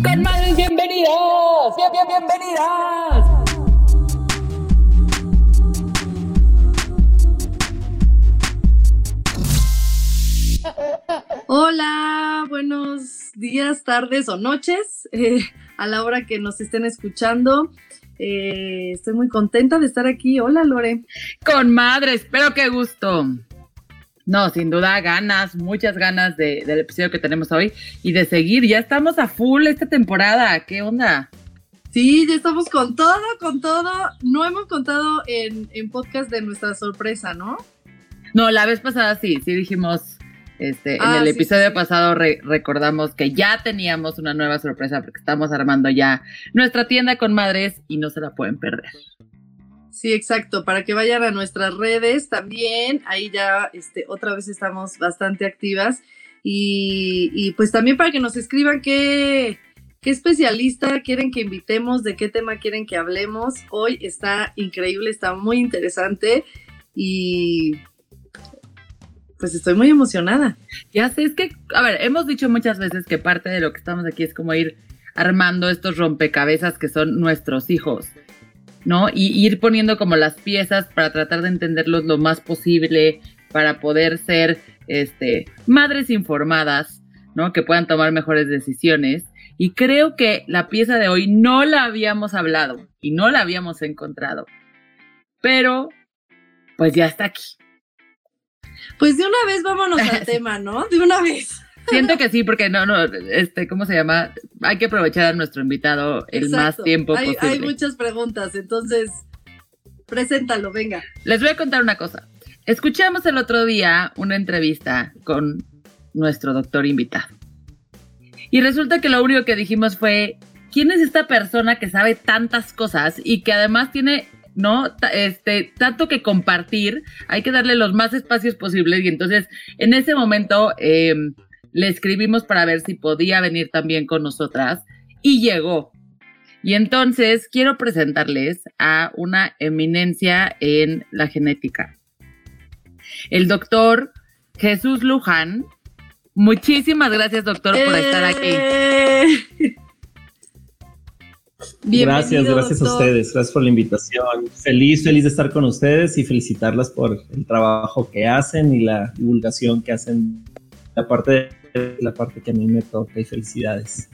Con madres bienvenidas, bien, bien, bienvenidas. Hola, buenos días, tardes o noches eh, a la hora que nos estén escuchando. Eh, estoy muy contenta de estar aquí. Hola, Lore. Con madres, pero qué gusto. No, sin duda ganas, muchas ganas de, del episodio que tenemos hoy y de seguir. Ya estamos a full esta temporada. ¿Qué onda? Sí, ya estamos con todo, con todo. No hemos contado en, en podcast de nuestra sorpresa, ¿no? No, la vez pasada sí, sí dijimos, este, Ah, en el sí, episodio sí. pasado re- recordamos que ya teníamos una nueva sorpresa porque estamos armando ya nuestra tienda con madres y no se la pueden perder. Sí, exacto, para que vayan a nuestras redes también, ahí ya este, otra vez estamos bastante activas y, y pues también para que nos escriban qué, qué especialista quieren que invitemos, de qué tema quieren que hablemos. Hoy está increíble, está muy interesante y pues estoy muy emocionada. Ya sé, es que, a ver, hemos dicho muchas veces que parte de lo que estamos aquí es como ir armando estos rompecabezas que son nuestros hijos, ¿no? Y ir poniendo como las piezas para tratar de entenderlos lo más posible, para poder ser, este, madres informadas, ¿no? Que puedan tomar mejores decisiones. Y creo que la pieza de hoy no la habíamos hablado y no la habíamos encontrado. Pero, pues ya está aquí. Pues de una vez vámonos al tema, ¿no? De una vez. Siento que sí, porque no, no, este, ¿cómo se llama? Hay que aprovechar a nuestro invitado el más tiempo hay, posible. Hay muchas preguntas, entonces, preséntalo, venga. Les voy a contar una cosa. Escuchamos el otro día una entrevista con nuestro doctor invitado. Y resulta que lo único que dijimos fue, ¿quién es esta persona que sabe tantas cosas y que además tiene, no, este, tanto que compartir? Hay que darle los más espacios posibles y entonces en ese momento eh, le escribimos para ver si podía venir también con nosotras y llegó. Y entonces quiero presentarles a una eminencia en la genética. El doctor Jesús Luján. Muchísimas gracias, doctor, por estar aquí. Eh. Bienvenido, gracias, gracias a ustedes, gracias por la invitación. Feliz, feliz de estar con ustedes y felicitarlas por el trabajo que hacen y la divulgación que hacen. La parte, la parte que a mí me toca y felicidades.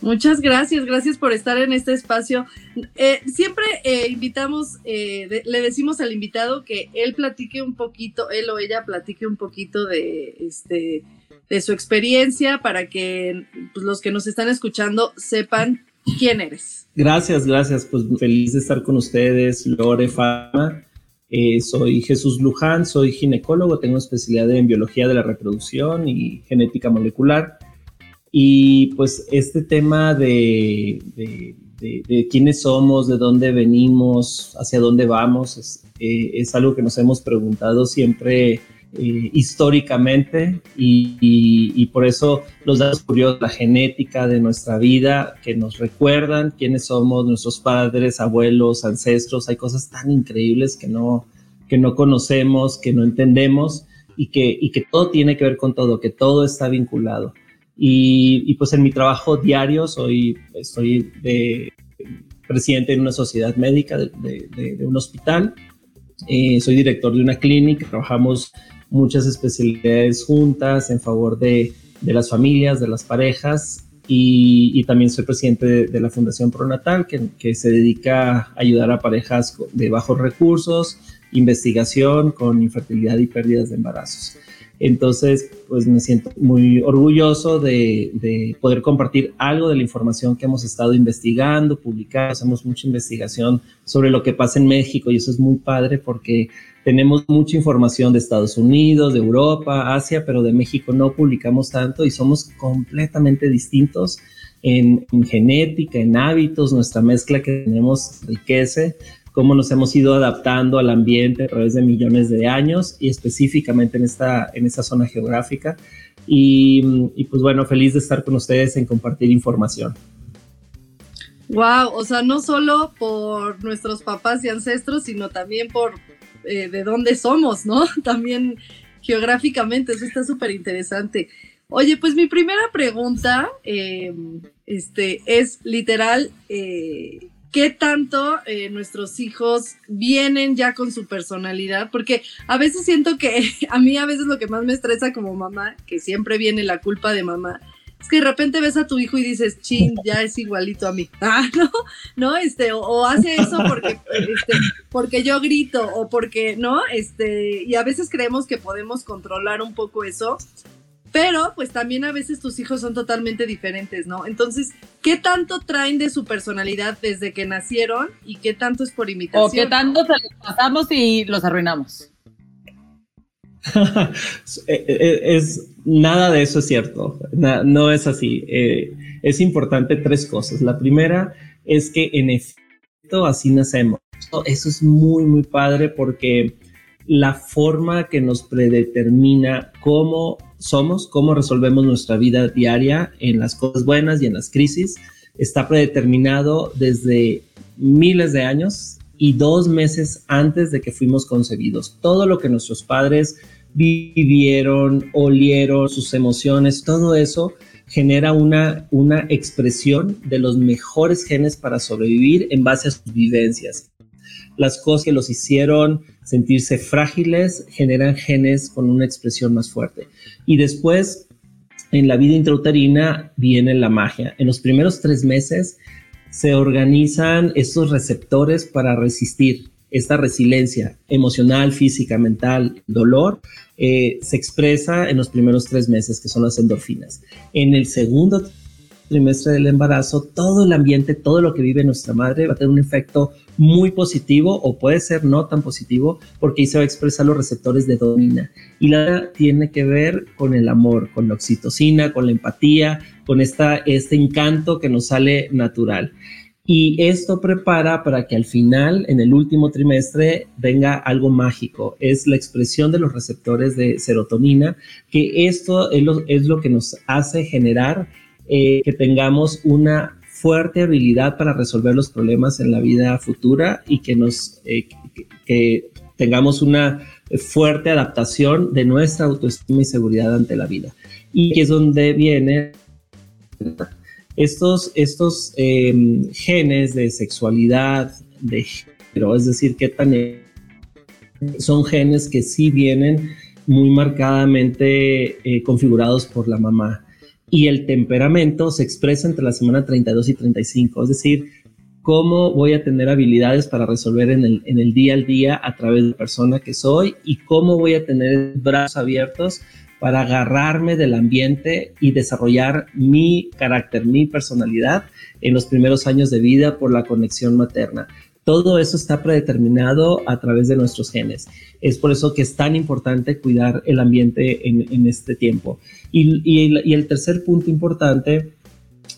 Muchas gracias, gracias por estar en este espacio. Eh, siempre eh, invitamos, eh, de- le decimos al invitado que él platique un poquito, él o ella platique un poquito de, este, de su experiencia para que pues, los que nos están escuchando sepan quién eres. Gracias, gracias. Pues feliz de estar con ustedes, Lore Fama. Eh, soy Jesús Luján, soy ginecólogo, tengo especialidad en biología de la reproducción y genética molecular. Y pues este tema de, de, de- quiénes somos, de dónde venimos, hacia dónde vamos, es, eh, es algo que nos hemos preguntado siempre eh, históricamente y, y- y por eso los datos curiosos, la genética de nuestra vida, que nos recuerdan quiénes somos, nuestros padres, abuelos, ancestros, hay cosas tan increíbles que no, que no conocemos, que no entendemos y que, y que todo tiene que ver con todo, que todo está vinculado. Y, pues en mi trabajo diario soy, estoy de, presidente de una sociedad médica, de, de- de- de un hospital, Eh, soy director de una clínica, trabajamos muchas especialidades juntas en favor de, las familias, de las parejas y, también soy presidente de, la Fundación Pronatal que, que se dedica a ayudar a parejas de bajos recursos, investigación con infertilidad y pérdidas de embarazos. Entonces, pues me siento muy orgulloso de, poder compartir algo de la información que hemos estado investigando, publicando. Hacemos mucha investigación sobre lo que pasa en México y eso es muy padre porque tenemos mucha información de Estados Unidos, de Europa, Asia, pero de México no publicamos tanto y somos completamente distintos en, en genética, en hábitos, nuestra mezcla que tenemos enriquece cómo nos hemos ido adaptando al ambiente a través de millones de años y específicamente en esta, en esta zona geográfica. Y, pues bueno, feliz de estar con ustedes en compartir información. Wow, o sea, no solo por nuestros papás y ancestros, sino también por eh, de dónde somos, ¿no? También geográficamente, eso está súper interesante. Oye, pues mi primera pregunta eh, este, es literal, eh, qué tanto eh, nuestros hijos vienen ya con su personalidad, porque a veces siento que a mí a veces lo que más me estresa como mamá, que siempre viene la culpa de mamá, es que de repente ves a tu hijo y dices, chin, ya es igualito a mí. Ah, ¿no? ¿No? Este, o, hace eso porque, este, porque yo grito, o porque, ¿no? Este, y a veces creemos que podemos controlar un poco eso, pero pues también a veces tus hijos son totalmente diferentes, ¿no? Entonces, ¿qué tanto traen de su personalidad desde que nacieron y qué tanto es por imitación? O qué tanto se los pasamos y los arruinamos. Eh, eh, es, nada de eso es cierto, no es así. Eh, es importante tres cosas. La primera es que en efecto así nacemos. Eso es muy, muy padre porque la forma que nos predetermina cómo somos, cómo resolvemos nuestra vida diaria en las cosas buenas y en las crisis, está predeterminado desde miles de años y dos meses antes de que fuimos concebidos. Todo lo que nuestros padres vivieron, olieron, sus emociones, todo eso genera una, una expresión de los mejores genes para sobrevivir en base a sus vivencias. Las cosas que los hicieron sentirse frágiles, generan genes con una expresión más fuerte. Y después, en la vida intrauterina, viene la magia. En los primeros tres meses se organizan estos receptores para resistir esta resiliencia emocional, física, mental, dolor, eh, se expresa en los primeros tres meses, que son las endorfinas. En el segundo trimestre del embarazo, todo el ambiente, todo lo que vive nuestra madre va a tener un efecto muy positivo o puede ser no tan positivo porque ahí se va a expresar los receptores de dopamina. Y la tiene que ver con el amor, con la oxitocina, con la empatía, con esta, este encanto que nos sale natural. Y esto prepara para que al final, en el último trimestre, venga algo mágico. Es la expresión de los receptores de serotonina, que esto es lo, es lo que nos hace generar eh, que tengamos una fuerte habilidad para resolver los problemas en la vida futura y que nos eh, que, tengamos una fuerte adaptación de nuestra autoestima y seguridad ante la vida. Y que es donde viene estos, estos em, genes de sexualidad, de género, es decir, que tan son genes que sí vienen muy marcadamente eh, configurados por la mamá y el temperamento se expresa entre la semana 32 y 35, es decir, cómo voy a tener habilidades para resolver en el, día al día a través de la persona que soy y cómo voy a tener brazos abiertos para agarrarme del ambiente y desarrollar mi carácter, mi personalidad en los primeros años de vida por la conexión materna. Todo eso está predeterminado a través de nuestros genes. Es por eso que es tan importante cuidar el ambiente en, este tiempo. Y, el tercer punto importante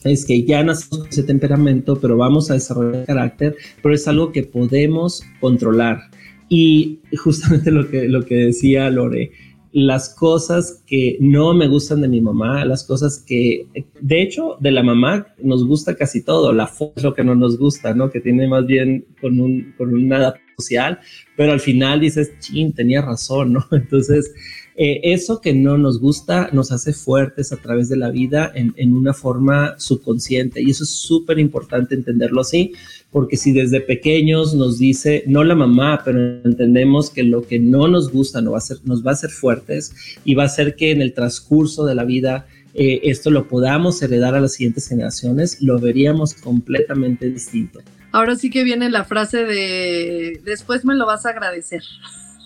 es que ya nacemos con ese temperamento, pero vamos a desarrollar carácter, pero es algo que podemos controlar. Y justamente lo que, lo que decía Lore, las cosas que no me gustan de mi mamá, las cosas que, de hecho, de la mamá nos gusta casi todo, la foto es lo que no nos gusta, ¿no? Que tiene más bien con un, con una social, pero al final dices, chin, tenía razón, ¿no? Entonces, eh, eso que no nos gusta nos hace fuertes a través de la vida en, en una forma subconsciente y eso es súper importante entenderlo así porque si desde pequeños nos dice, no la mamá, pero entendemos que lo que no nos gusta nos va a hacer, nos va a hacer fuertes y va a hacer que en el transcurso de la vida eh, esto lo podamos heredar a las siguientes generaciones, lo veríamos completamente distinto. Ahora sí que viene la frase de, después me lo vas a agradecer.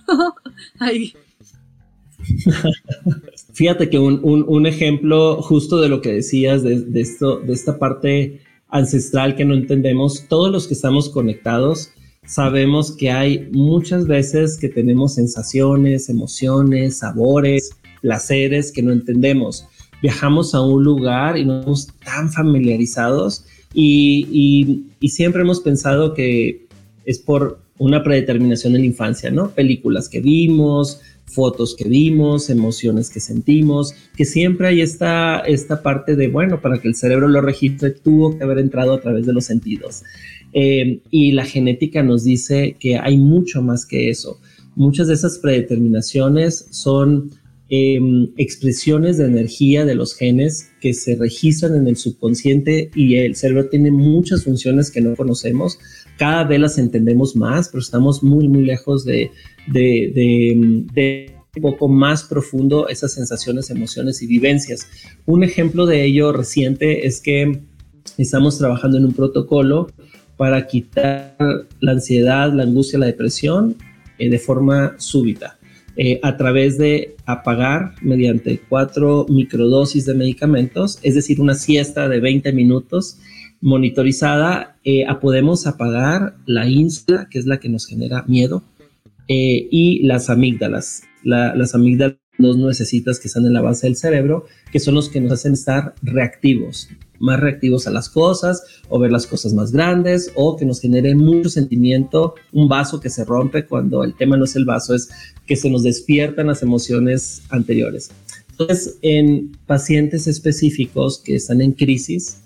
Ahí. Fíjate que un, ejemplo justo de lo que decías, de, esto, de esta parte ancestral que no entendemos, todos los que estamos conectados sabemos que hay muchas veces que tenemos sensaciones, emociones, sabores, placeres que no entendemos. Viajamos a un lugar y no estamos tan familiarizados y, y siempre hemos pensado que es por una predeterminación en la infancia, ¿no? Películas que vimos, fotos que vimos, emociones que sentimos, que siempre hay esta, esta parte de, bueno, para que el cerebro lo registre, tuvo que haber entrado a través de los sentidos. Eh, y la genética nos dice que hay mucho más que eso. Muchas de esas predeterminaciones son em, expresiones de energía de los genes que se registran en el subconsciente y el cerebro tiene muchas funciones que no conocemos. Cada vez las entendemos más, pero estamos muy, muy lejos de, de, un poco más profundo esas sensaciones, emociones y vivencias. Un ejemplo de ello reciente es que estamos trabajando en un protocolo para quitar la ansiedad, la angustia, la depresión eh, de forma súbita. Eh, a través de apagar mediante cuatro microdosis de medicamentos, es decir, una siesta de 20 minutos monitorizada, eh, podemos apagar la insula, que es la que nos genera miedo, eh, y las amígdalas. las amígdalas dos necesitas que están en la base del cerebro, que son los que nos hacen estar reactivos, más reactivos a las cosas o ver las cosas más grandes o que nos genere mucho sentimiento, un vaso que se rompe cuando el tema no es el vaso, es que se nos despiertan las emociones anteriores. Entonces, en pacientes específicos que están en crisis,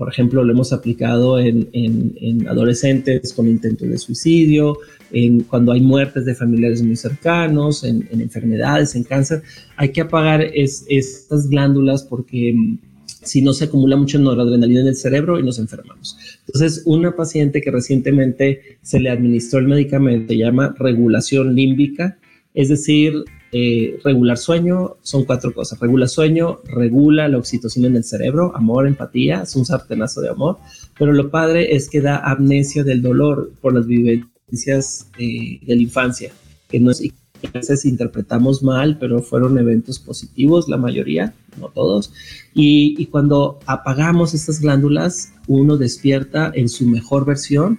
por ejemplo, lo hemos aplicado en, adolescentes con intentos de suicidio, en cuando hay muertes de familiares muy cercanos, en, enfermedades, en cáncer. Hay que apagar estas glándulas porque mm, si no se acumula mucha noradrenalina en el cerebro y nos enfermamos. Entonces, una paciente que recientemente se le administró el medicamento se llama regulación límbica, es decir, eh, regular sueño son cuatro cosas. Regula sueño, regula la oxitocina en el cerebro, amor, empatía, es un sartenazo de amor. Pero lo padre es que da amnesia del dolor por las vivencias eh, de la infancia, que no es, a veces interpretamos mal, pero fueron eventos positivos, la mayoría, no todos. Y, y cuando apagamos estas glándulas, uno despierta en su mejor versión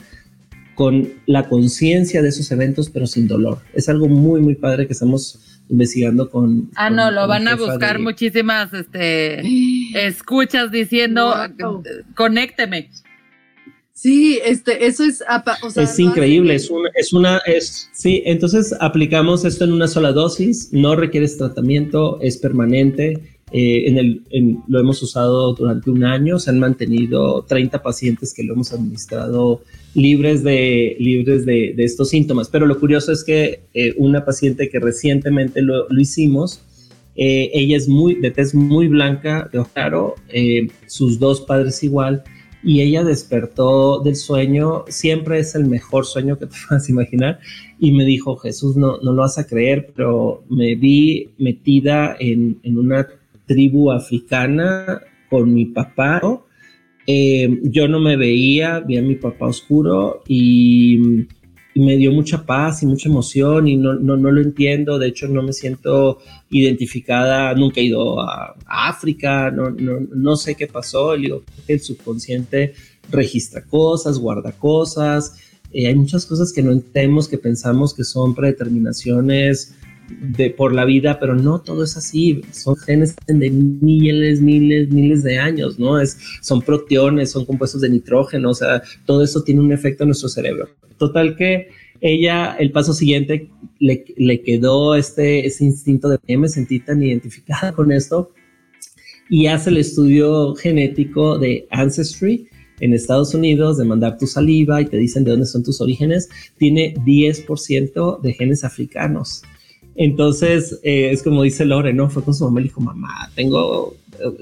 con la conciencia de esos eventos, pero sin dolor. Es algo muy, muy padre que estamos investigando con... Ah, no, lo van a buscar muchísimas este, escuchas diciendo, conécteme. Sí, este, eso es, es increíble, es una, es una, es, sí, entonces aplicamos esto en una sola dosis, no requieres tratamiento, es permanente, eh, en el, lo hemos usado durante un año, se han mantenido 30 pacientes que lo hemos administrado libres de, libres de, estos síntomas. Pero lo curioso es que eh, una paciente que recientemente lo, hicimos, eh, ella es muy, de tez muy blanca, de ojo claro, sus dos padres igual, y ella despertó del sueño, siempre es el mejor sueño que te puedas imaginar, y me dijo, Jesús, no, no lo vas a creer, pero me vi metida en, en una tribu africana con mi papá. Eh, yo no me veía, vi a mi papá oscuro y, me dio mucha paz y mucha emoción y no, no, lo entiendo. De hecho, no me siento identificada, nunca he ido a, África, no, no, sé qué pasó. el subconsciente registra cosas, guarda cosas. Eh, hay muchas cosas que no entendemos, que pensamos que son predeterminaciones de, por la vida, pero no todo es así. Son genes de miles, miles, miles de años, ¿no? Es, son proteones, son compuestos de nitrógeno, o sea, todo eso tiene un efecto en nuestro cerebro. Total que ella, el paso siguiente, le, le quedó este, ese instinto de que me sentí tan identificada con esto y hace el estudio genético de Ancestry en Estados Unidos, de mandar tu saliva y te dicen de dónde son tus orígenes, tiene 10% de genes africanos. Entonces, eh, es como dice Lore, ¿no? Fue con su mamá y dijo, mamá, tengo,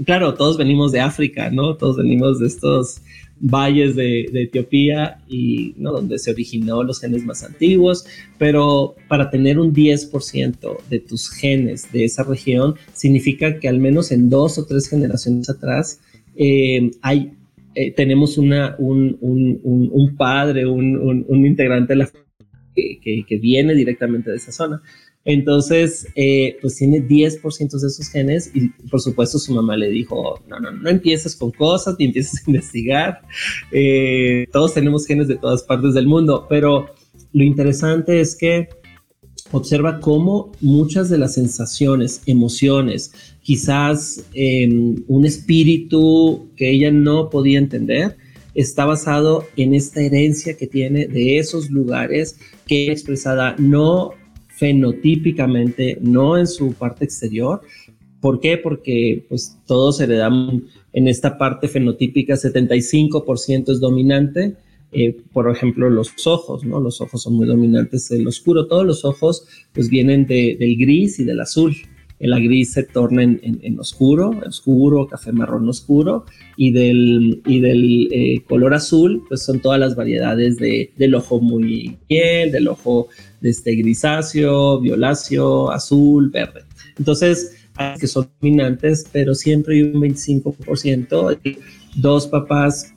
claro, todos venimos de África, ¿no? Todos venimos de estos valles de, Etiopía y ¿no? donde se originó los genes más antiguos, pero para tener un 10% de tus genes de esa región significa que al menos en dos o tres generaciones atrás eh, hay, eh, tenemos una, un, un, un, padre, un, integrante de la que, viene directamente de esa zona. Entonces, eh, pues tiene 10% de esos genes y por supuesto su mamá le dijo, no, no, no empieces con cosas ni empieces a investigar. Eh, todos tenemos genes de todas partes del mundo, pero lo interesante es que observa cómo muchas de las sensaciones, emociones, quizás em, un espíritu que ella no podía entender, está basado en esta herencia que tiene de esos lugares que es expresada no fenotípicamente, no en su parte exterior. ¿Por qué? Porque pues todos heredamos en esta parte fenotípica, 75% es dominante, eh, por ejemplo, los ojos, ¿no? Los ojos son muy dominantes del oscuro. Todos los ojos, pues, vienen del gris y del azul. El gris se torna en, oscuro, oscuro, café marrón oscuro, y del, y del eh, color azul, pues son todas las variedades de, del ojo muy bien, del ojo de este grisáceo, violáceo, azul, verde. Entonces, que son dominantes, pero siempre hay un 25%, dos papás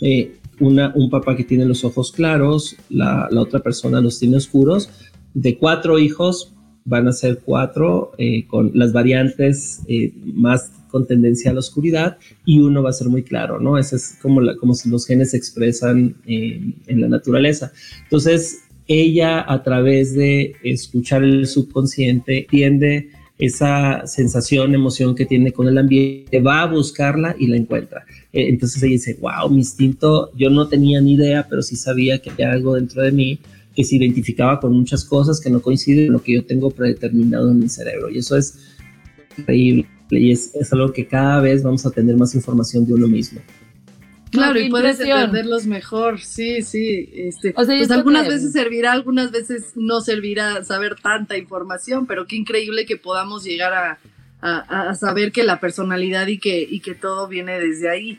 eh, un papá que tiene los ojos claros, la, otra persona los tiene oscuros. De cuatro hijos van a ser cuatro eh, con las variantes eh, más con tendencia a la oscuridad y uno va a ser muy claro, ¿no? Ese es como, como si los genes se expresan en la naturaleza. Entonces, ella a través de escuchar el subconsciente tiende esa sensación, emoción que tiene con el ambiente, va a buscarla y la encuentra. Eh, entonces ella dice, wow, mi instinto, yo no tenía ni idea, pero sí sabía que había algo dentro de mí que se identificaba con muchas cosas que no coinciden con lo que yo tengo predeterminado en mi cerebro. Y eso es increíble y es, es algo que cada vez vamos a tener más información de uno mismo. Claro, y puedes entenderlos mejor, sí, sí. Este, pues algunas veces servirá, algunas veces no servirá saber tanta información, pero qué increíble que podamos llegar a, a, saber que la personalidad y que, y que todo viene desde ahí.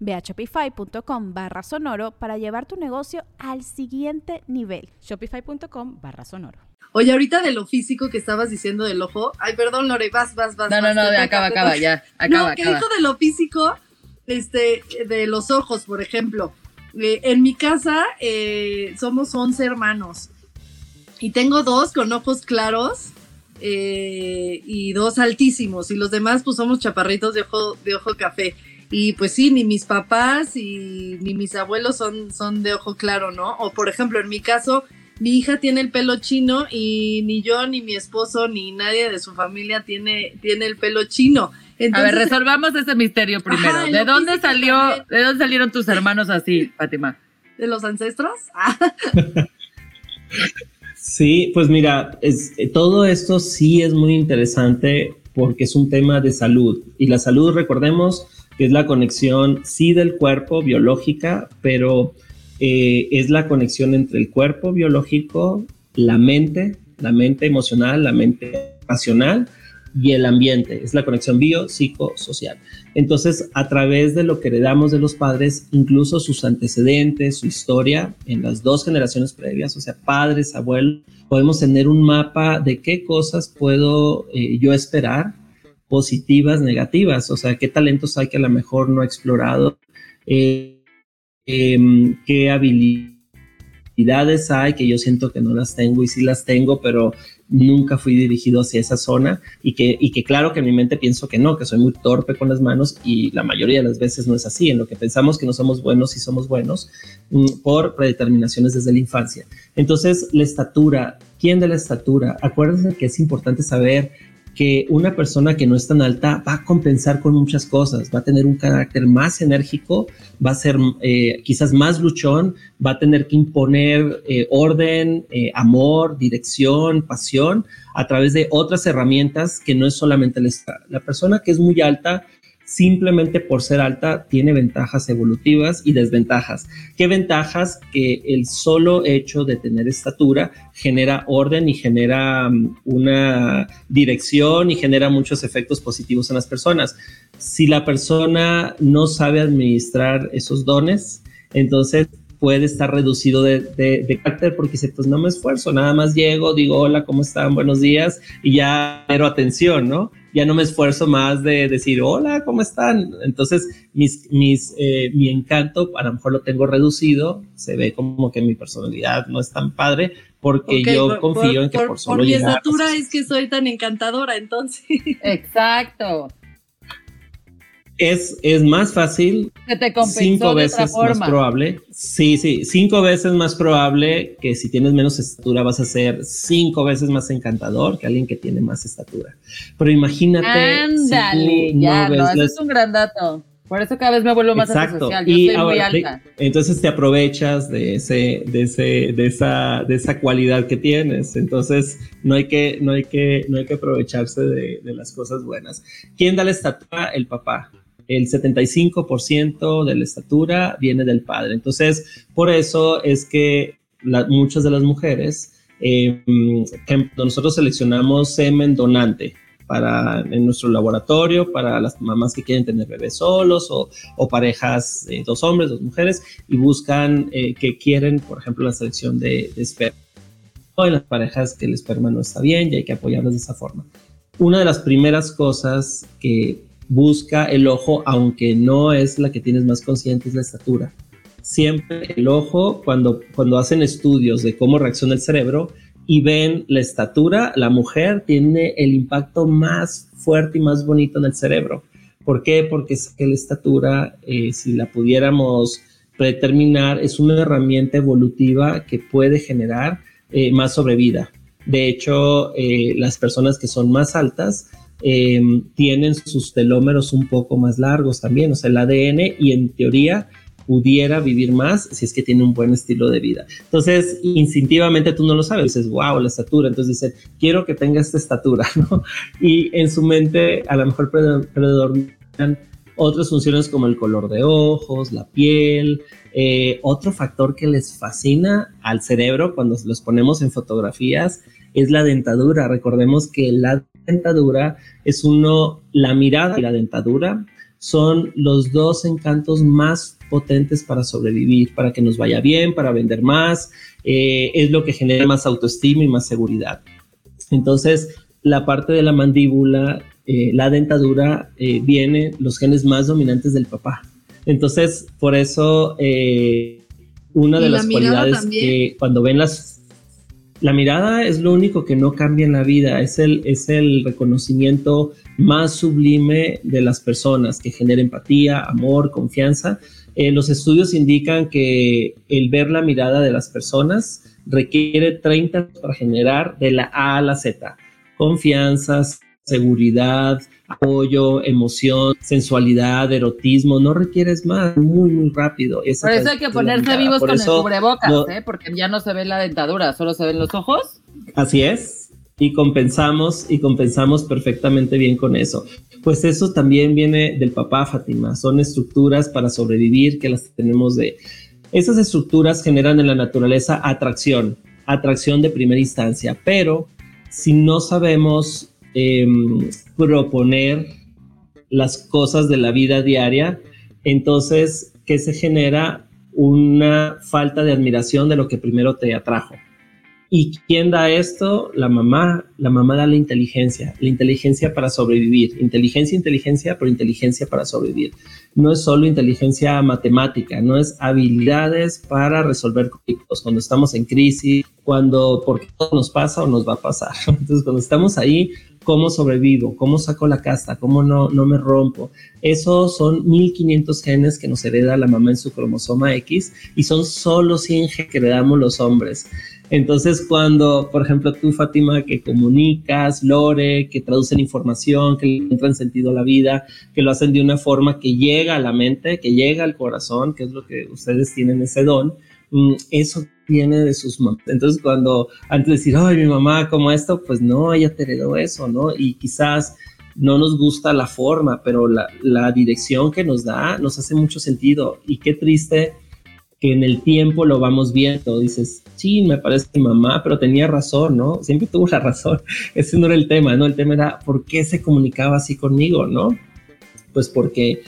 Ve a shopify.com barra sonoro para llevar tu negocio al siguiente nivel. Shopify.com barra sonoro. Oye, ahorita de lo físico que estabas diciendo del ojo. Ay, perdón, Lore, vas, vas, vas. No, no, no, acaba, acaba, ya. Acaba, no, ¿qué dijo de lo físico? Este, de los ojos, por ejemplo. Eh, en mi casa eh, somos 11 hermanos y tengo dos con ojos claros eh, y dos altísimos y los demás pues somos chaparritos de ojo, de ojo café. Y pues sí, ni mis papás y ni mis abuelos son, son de ojo claro, ¿no? O por ejemplo, en mi caso, mi hija tiene el pelo chino y ni yo, ni mi esposo, ni nadie de su familia tiene, tiene el pelo chino. a ver, resolvamos ese misterio primero. ¿De dónde salió, de dónde salieron tus hermanos así, Fátima? ¿De los ancestros? sí, pues mira, es, todo esto sí es muy interesante porque es un tema de salud. Y la salud, recordemos, es la conexión, sí, del cuerpo biológica, pero eh, es la conexión entre el cuerpo biológico, la mente, la mente emocional, la mente racional y el ambiente. Es la conexión bio-psicosocial. Entonces, a través de lo que heredamos de los padres, incluso sus antecedentes, su historia, en las dos generaciones previas, o sea, padres, abuelos, podemos tener un mapa de qué cosas puedo eh, yo esperar positivas, negativas, o sea, qué talentos hay que a lo mejor no he explorado, eh, em, qué habilidades hay que yo siento que no las tengo y sí las tengo, pero nunca fui dirigido hacia esa zona y que, y que claro que en mi mente pienso que no, que soy muy torpe con las manos y la mayoría de las veces no es así, en lo que pensamos que no somos buenos y somos buenos mm, por predeterminaciones desde la infancia. Entonces, la estatura, ¿quién de la estatura? Acuérdense que es importante saber que una persona que no es tan alta va a compensar con muchas cosas, va a tener un carácter más enérgico, va a ser eh, quizás más luchón, va a tener que imponer eh, orden, eh, amor, dirección, pasión a través de otras herramientas que no es solamente la, la persona que es muy alta simplemente por ser alta tiene ventajas evolutivas y desventajas. ¿Qué ventajas? Que el solo hecho de tener estatura genera orden y genera mm, una dirección y genera muchos efectos positivos en las personas. Si la persona no sabe administrar esos dones, entonces puede estar reducido de, carácter porque dice, pues no me esfuerzo, nada más llego, digo hola, ¿cómo están? Buenos días y ya pero atención, ¿no? Ya no me esfuerzo más de decir hola, ¿cómo están? Entonces, mis, mis, eh, mi encanto a lo mejor lo tengo reducido, se ve como que mi personalidad no es tan padre porque yo confío en que por, solo Por mi estatura es que soy tan encantadora, entonces. Exacto es, es más fácil. Que te cinco veces más probable. Sí, sí, cinco veces más probable que si tienes menos estatura vas a ser cinco veces más encantador que alguien que tiene más estatura. Pero imagínate. Ándale, ya, no, eso es un gran dato. Por eso cada vez me vuelvo más Exacto. Yo y soy muy alta. entonces te aprovechas de ese, de ese, de esa, de esa cualidad que tienes. Entonces no hay que, no hay que, no hay que aprovecharse de, de las cosas buenas. ¿Quién da la estatura? El papá el 75% de la estatura viene del padre. Entonces, por eso es que muchas de las mujeres, eh, nosotros seleccionamos semen donante para, en nuestro laboratorio para las mamás que quieren tener bebés solos o, parejas, de dos hombres, dos mujeres, y buscan eh, que quieren, por ejemplo, la selección de, de esperma. O en las parejas que el esperma no está bien y hay que apoyarlas de esa forma. Una de las primeras cosas que busca el ojo, aunque no es la que tienes más consciente, es la estatura. Siempre el ojo, cuando, cuando hacen estudios de cómo reacciona el cerebro y ven la estatura, la mujer tiene el impacto más fuerte y más bonito en el cerebro. ¿Por qué? Porque es que la estatura, eh, si la pudiéramos predeterminar, es una herramienta evolutiva que puede generar eh, más sobrevida. De hecho, eh, las personas que son más altas Em, tienen sus telómeros un poco más largos también, o sea, el ADN y en teoría pudiera vivir más si es que tiene un buen estilo de vida. Entonces, instintivamente tú no lo sabes, dices, wow, la estatura, entonces dicen, quiero que tenga esta estatura, ¿no? Y en su mente a lo mejor predominan otras funciones como el color de ojos, la piel, eh, otro factor que les fascina al cerebro cuando los ponemos en fotografías es la dentadura. Recordemos que la dentadura es uno, la mirada y la dentadura son los dos encantos más potentes para sobrevivir, para que nos vaya bien, para vender más, eh, es lo que genera más autoestima y más seguridad. Entonces, la parte de la mandíbula, eh, la dentadura, eh, viene los genes más dominantes del papá. Entonces, por eso, una de las cualidades que cuando ven las la mirada es lo único que no cambia en la vida, es el, es el reconocimiento más sublime de las personas que genera empatía, amor, confianza. Eh, los estudios indican que el ver la mirada de las personas requiere 30 para generar de la A a la Z. Confianza, seguridad, apoyo, emoción, sensualidad, erotismo, no requieres más, muy, muy rápido. por eso hay que ponerse vivos con el cubrebocas, ¿eh? porque ya no se ve la dentadura, solo se ven los ojos. Así es, y compensamos, y compensamos perfectamente bien con eso. Pues eso también viene del papá, Fátima, son estructuras para sobrevivir que las tenemos de... Esas estructuras generan en la naturaleza atracción, atracción de primera instancia, pero si no sabemos Em, proponer las cosas de la vida diaria, entonces, ¿qué se genera? Una falta de admiración de lo que primero te atrajo. ¿Y quién da esto? La mamá. La mamá da la inteligencia, la inteligencia para sobrevivir. Inteligencia, inteligencia, pero inteligencia para sobrevivir. No es solo inteligencia matemática, no es habilidades para resolver conflictos. Cuando estamos en crisis, cuando porque todo nos pasa o nos va a pasar. Entonces, cuando estamos ahí, cómo sobrevivo, cómo saco la casta, cómo no, no me rompo. Esos son 1500 genes que nos hereda la mamá en su cromosoma X y son solo 100 genes que heredamos los hombres. Entonces, cuando, por ejemplo, tú, Fátima, que comunicas, Lore, que traducen información, que le sentido a la vida, que lo hacen de una forma que llega a la mente, que llega al corazón, que es lo que ustedes tienen ese don, eso viene de sus mamás. Entonces, cuando antes de decir, ay, mi mamá, como esto, pues no, ella te heredó eso, ¿no? Y quizás no nos gusta la forma, pero la, dirección que nos da nos hace mucho sentido. Y qué triste que en el tiempo lo vamos viendo, dices, sí, me parece mamá, pero tenía razón, ¿no? Siempre tuvo la razón. Ese no era el tema, ¿no? El tema era por qué se comunicaba así conmigo, ¿no? Pues porque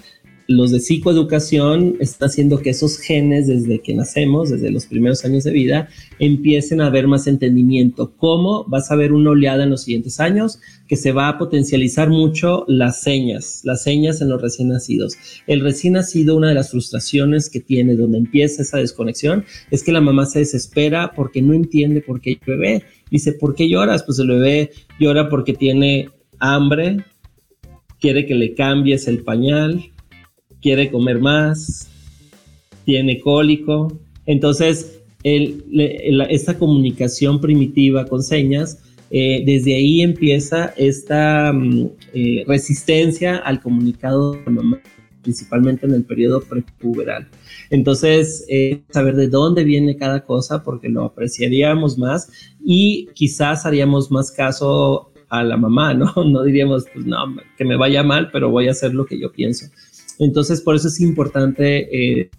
los de psicoeducación está haciendo que esos genes desde que nacemos, desde los primeros años de vida, empiecen a haber más entendimiento. ¿Cómo? Vas a ver una oleada en los siguientes años que se va a potencializar mucho las señas, las señas en los recién nacidos. El recién nacido, una de las frustraciones que tiene donde empieza esa desconexión es que la mamá se desespera porque no entiende por qué bebé. Dice, ¿por qué lloras? Pues el bebé llora porque tiene hambre, quiere que le cambies el pañal, quiere comer más, tiene cólico. Entonces, esta comunicación primitiva con señas, eh, desde ahí empieza esta mm, eh, resistencia al comunicado de mamá, principalmente en el periodo prepuberal. Entonces, eh, saber de dónde viene cada cosa, porque lo apreciaríamos más y quizás haríamos más caso a la mamá, ¿no? No diríamos, pues no, que me vaya mal, pero voy a hacer lo que yo pienso. Entonces, por eso es importante eh,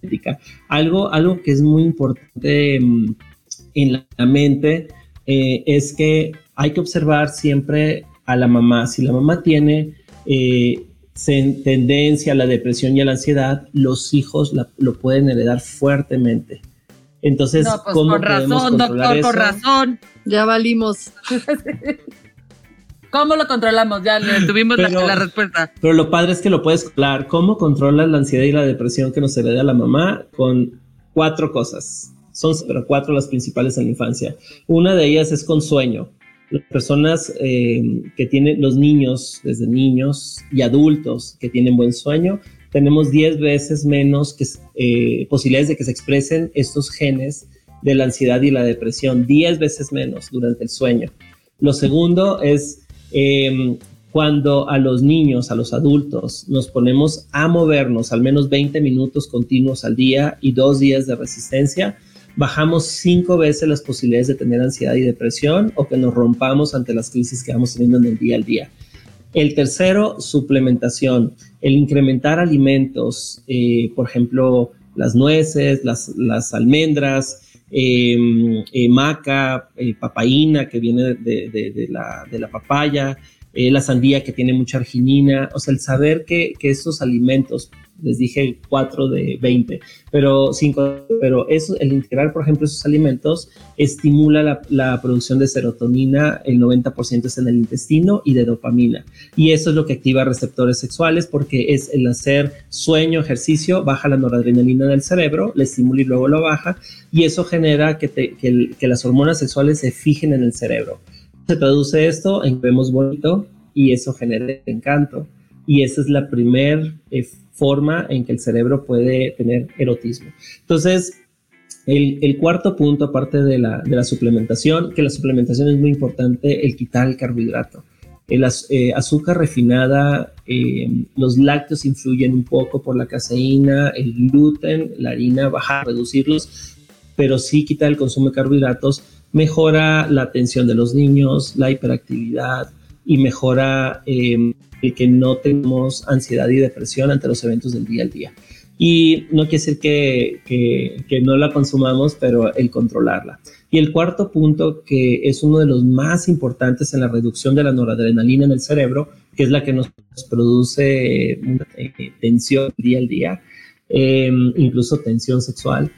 Algo, algo que es muy importante mm, en la mente eh, es que hay que observar siempre a la mamá. Si la mamá tiene eh, tendencia a la depresión y a la ansiedad, los hijos lo pueden heredar fuertemente. Entonces, no, pues ¿cómo con razón, doctor, con razón. Ya valimos. ¿Cómo lo controlamos? Ya tuvimos la, respuesta. Pero lo padre es que lo puedes hablar. ¿Cómo controlas la ansiedad y la depresión que nos hereda la mamá? Con cuatro cosas. Son pero cuatro las principales en la infancia. Una de ellas es con sueño. Las personas eh, que tienen, los niños, desde niños y adultos que tienen buen sueño, tenemos 10 veces menos que, eh, posibilidades de que se expresen estos genes de la ansiedad y la depresión, 10 veces menos durante el sueño. Lo segundo es Em, cuando a los niños, a los adultos, nos ponemos a movernos al menos 20 minutos continuos al día y dos días de resistencia, bajamos cinco veces las posibilidades de tener ansiedad y depresión o que nos rompamos ante las crisis que vamos teniendo en el día al día. El tercero, suplementación. El incrementar alimentos, eh, por ejemplo, las nueces, las, almendras, eh, maca, eh, papaína que viene de, la, de la, papaya, eh, la sandía que tiene mucha arginina, o sea, el saber que, que estos alimentos les dije 4 de 20, pero 5, pero eso, el integrar, por ejemplo, esos alimentos estimula la, producción de serotonina, el 90% es en el intestino y de dopamina. Y eso es lo que activa receptores sexuales porque es el hacer sueño, ejercicio, baja la noradrenalina del cerebro, le estimula y luego lo baja, y eso genera que, que, las hormonas sexuales se fijen en el cerebro. Se traduce esto en que vemos bonito y eso genera encanto. Y esa es la primer eh, forma en que el cerebro puede tener erotismo. Entonces, el, cuarto punto, aparte de la, de la, suplementación, que la suplementación es muy importante, el quitar el carbohidrato. El eh, azúcar refinada, eh, los lácteos influyen un poco por la caseína, el gluten, la harina, bajar, reducirlos, pero sí quitar el consumo de carbohidratos mejora la atención de los niños, la hiperactividad y mejora que no tengamos ansiedad y depresión ante los eventos del día al día. Y no quiere decir que, que, no la consumamos, pero el controlarla. Y el cuarto punto, que es uno de los más importantes en la reducción de la noradrenalina en el cerebro, que es la que nos produce eh, tensión día al día, eh, incluso tensión sexual,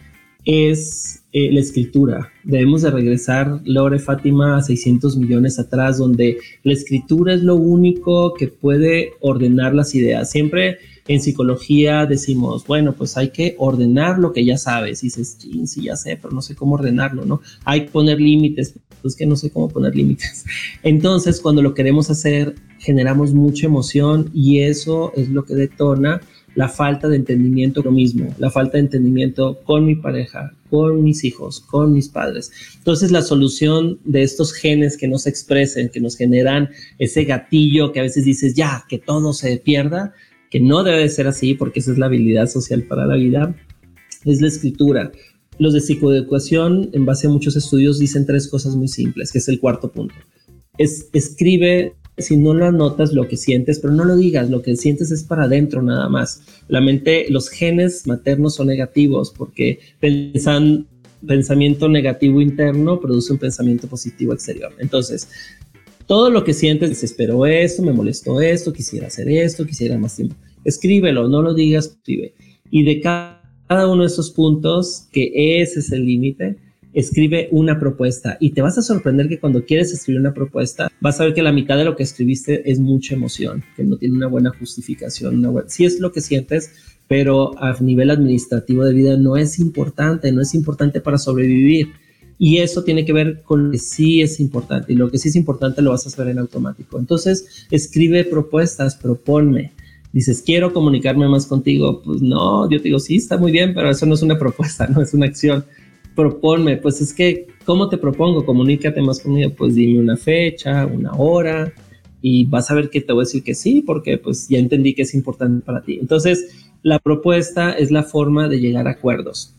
es eh, la escritura. Debemos de regresar, Lore Fátima, a 600 millones atrás, donde la escritura es lo único que puede ordenar las ideas. Siempre En psicología decimos, bueno, pues hay que ordenar lo que ya sabes. Y dices, sí, ya sé, pero no sé cómo ordenarlo, ¿no? Hay que poner límites, pues que no sé cómo poner límites. Entonces, cuando lo queremos hacer, generamos mucha emoción y eso es lo que detona la falta de entendimiento con mismo, la falta de entendimiento con mi pareja, con mis hijos, con mis padres. Entonces la solución de estos genes que no se expresen, que nos generan ese gatillo que a veces dices, ya, que todo se pierda, que no debe ser así porque esa es la habilidad social para la vida, es la escritura. Los de psicoeducación, en base a muchos estudios, dicen tres cosas muy simples, que es el cuarto punto. Es, escribe si no lo anotas lo que sientes, pero no lo digas, lo que sientes es para adentro nada más. La mente, los genes maternos son negativos porque pensan, pensamiento negativo interno produce un pensamiento positivo exterior. Entonces, todo lo que sientes, desesperó esto, me molestó esto, quisiera hacer esto, quisiera más tiempo. Escríbelo, no lo digas, escribe. Y de cada uno de esos puntos, que ese es el límite, escribe una propuesta y te vas a sorprender que cuando quieres escribir una propuesta vas a ver que la mitad de lo que escribiste es mucha emoción, que no tiene una buena justificación, una sí es lo que sientes, pero a nivel administrativo de vida no es importante, no es importante para sobrevivir. Y eso tiene que ver con lo que sí es importante y lo que sí es importante lo vas a hacer en automático. Entonces, escribe propuestas, proponme. Dices, quiero comunicarme más contigo. Pues no, yo te digo, sí, está muy bien, pero eso no es una propuesta, no es una acción proponme, pues es que, ¿cómo te propongo? Comunícate más conmigo, pues dime una fecha, una hora, y vas a ver que te voy a decir que sí, porque pues ya entendí que es importante para ti. Entonces, la propuesta es la forma de llegar a acuerdos.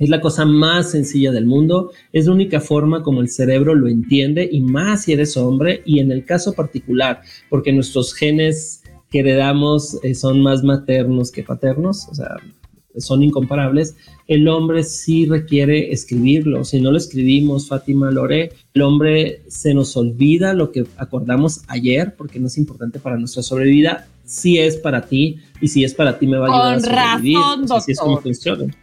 Es la cosa más sencilla del mundo, es la única forma como el cerebro lo entiende y más si eres hombre y en el caso particular, porque nuestros genes que heredamos eh, son más maternos que paternos, o sea, son incomparables, el hombre sí requiere escribirlo. Si no lo escribimos, Fátima Lore, el hombre se nos olvida lo que acordamos ayer porque no es importante para nuestra sobrevida. Si es para ti y si es para ti me va a ayudar a sobrevivir. Razón, así es como funciona.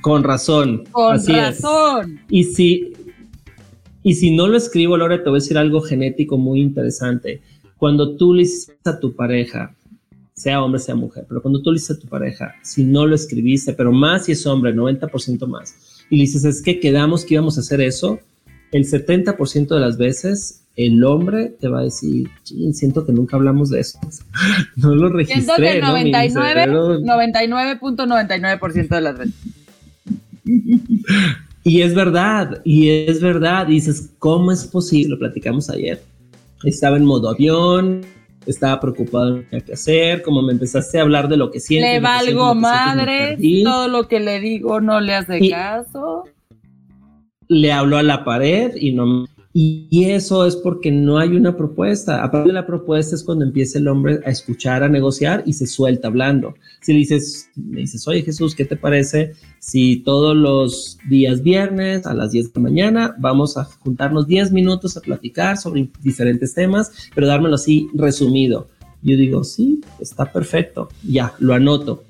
Con razón. Con razón. Y si, y si no lo escribo, Lore, te voy a decir algo genético muy interesante. Cuando tú le dices a tu pareja, sea hombre, sea mujer. Pero cuando tú le dices a tu pareja, si no lo escribiste, pero más si es hombre, 90% más, y le dices, es que quedamos que íbamos a hacer eso, el 70% de las veces el hombre te va a decir, siento que nunca hablamos de eso. no lo registré. Siento que 99.99% de las veces. y es verdad, y es verdad. dices, ¿cómo es posible? Lo platicamos ayer. Estaba en modo avión, estaba preocupado en qué hacer, como me empezaste a hablar de lo que siento. Le valgo madre, todo lo que le digo no le hace caso. Le hablo a la pared y no y, eso es porque no hay una propuesta. Aparte de la propuesta es cuando empieza el hombre a escuchar, a negociar y se suelta hablando. Si le dices, me dices, oye Jesús, ¿qué te parece si todos los días viernes a las 10 de la mañana vamos a juntarnos 10 minutos a platicar sobre diferentes temas, pero dármelo así resumido? Yo digo, sí, está perfecto, ya, lo anoto.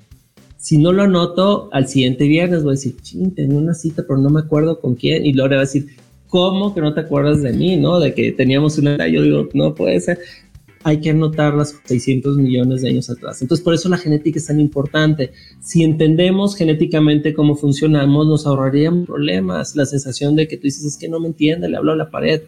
Si no lo anoto, al siguiente viernes voy a decir, ching, tengo una cita, pero no me acuerdo con quién. Y Lore va a decir, ¿cómo que no te acuerdas de mí, no? De que teníamos una... Yo digo, no puede ser. Hay que anotar las 600 millones de años atrás. Entonces, por eso la genética es tan importante. Si entendemos genéticamente cómo funcionamos, nos ahorraríamos problemas. La sensación de que tú dices, es que no me entiende, le hablo a la pared